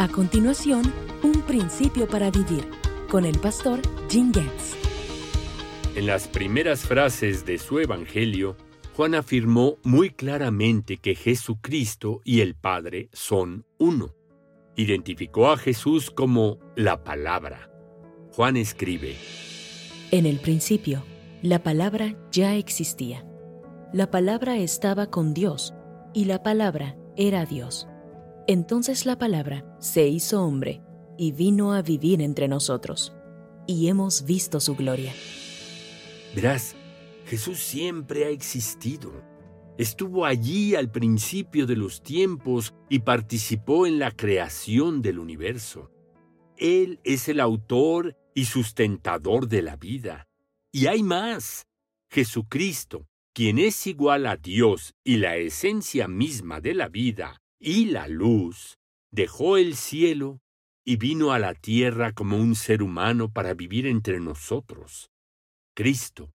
A continuación, un principio para vivir con el pastor Jim Getz. En las primeras frases de su Evangelio, Juan afirmó muy claramente que Jesucristo y el Padre son uno. Identificó a Jesús como la palabra. Juan escribe, En el principio, la palabra ya existía. La palabra estaba con Dios y la palabra era Dios. Entonces la palabra se hizo hombre y vino a vivir entre nosotros, y hemos visto su gloria. Verás, Jesús siempre ha existido. Estuvo allí al principio de los tiempos y participó en la creación del universo. Él es el autor y sustentador de la vida. Y hay más. Jesucristo, quien es igual a Dios y la esencia misma de la vida y la luz, dejó el cielo y vino a la tierra como un ser humano para vivir entre nosotros. Cristo,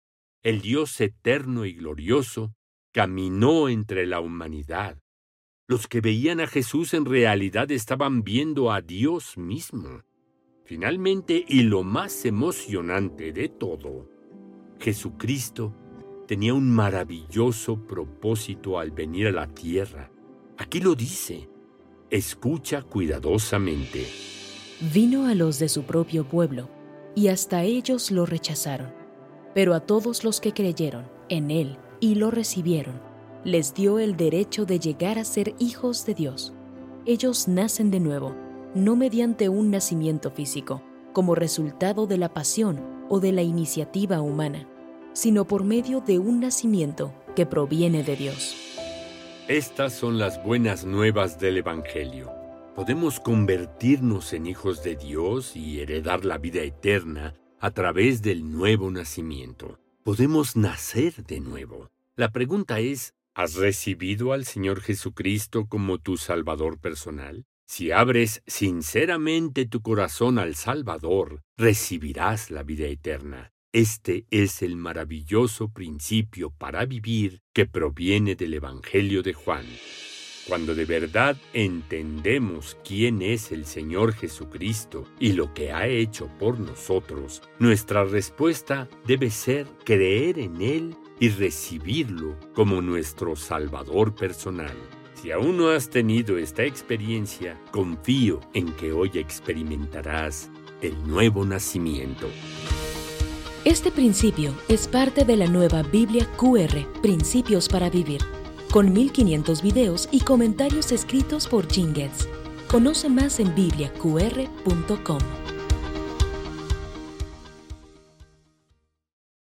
el Dios eterno y glorioso, caminó entre la humanidad. Los que veían a Jesús en realidad estaban viendo a Dios mismo. Finalmente, y lo más emocionante de todo, Jesucristo tenía un maravilloso propósito al venir a la tierra. Aquí lo dice. Escucha cuidadosamente. Vino a los de su propio pueblo, y hasta ellos lo rechazaron. Pero a todos los que creyeron en Él y lo recibieron, les dio el derecho de llegar a ser hijos de Dios. Ellos nacen de nuevo, no mediante un nacimiento físico, como resultado de la pasión o de la iniciativa humana, sino por medio de un nacimiento que proviene de Dios. Estas son las buenas nuevas del Evangelio. Podemos convertirnos en hijos de Dios y heredar la vida eterna a través del nuevo nacimiento. Podemos nacer de nuevo. La pregunta es, ¿has recibido al Señor Jesucristo como tu Salvador personal? Si abres sinceramente tu corazón al Salvador, recibirás la vida eterna. Este es el maravilloso principio para vivir que proviene del Evangelio de Juan. Cuando de verdad entendemos quién es el Señor Jesucristo y lo que ha hecho por nosotros, nuestra respuesta debe ser creer en Él y recibirlo como nuestro Salvador personal. Si aún no has tenido esta experiencia, confío en que hoy experimentarás el nuevo nacimiento. Este principio es parte de la nueva Biblia QR, Principios para Vivir, con 1500 videos y comentarios escritos por Jim. Conoce más en bibliaqr.com.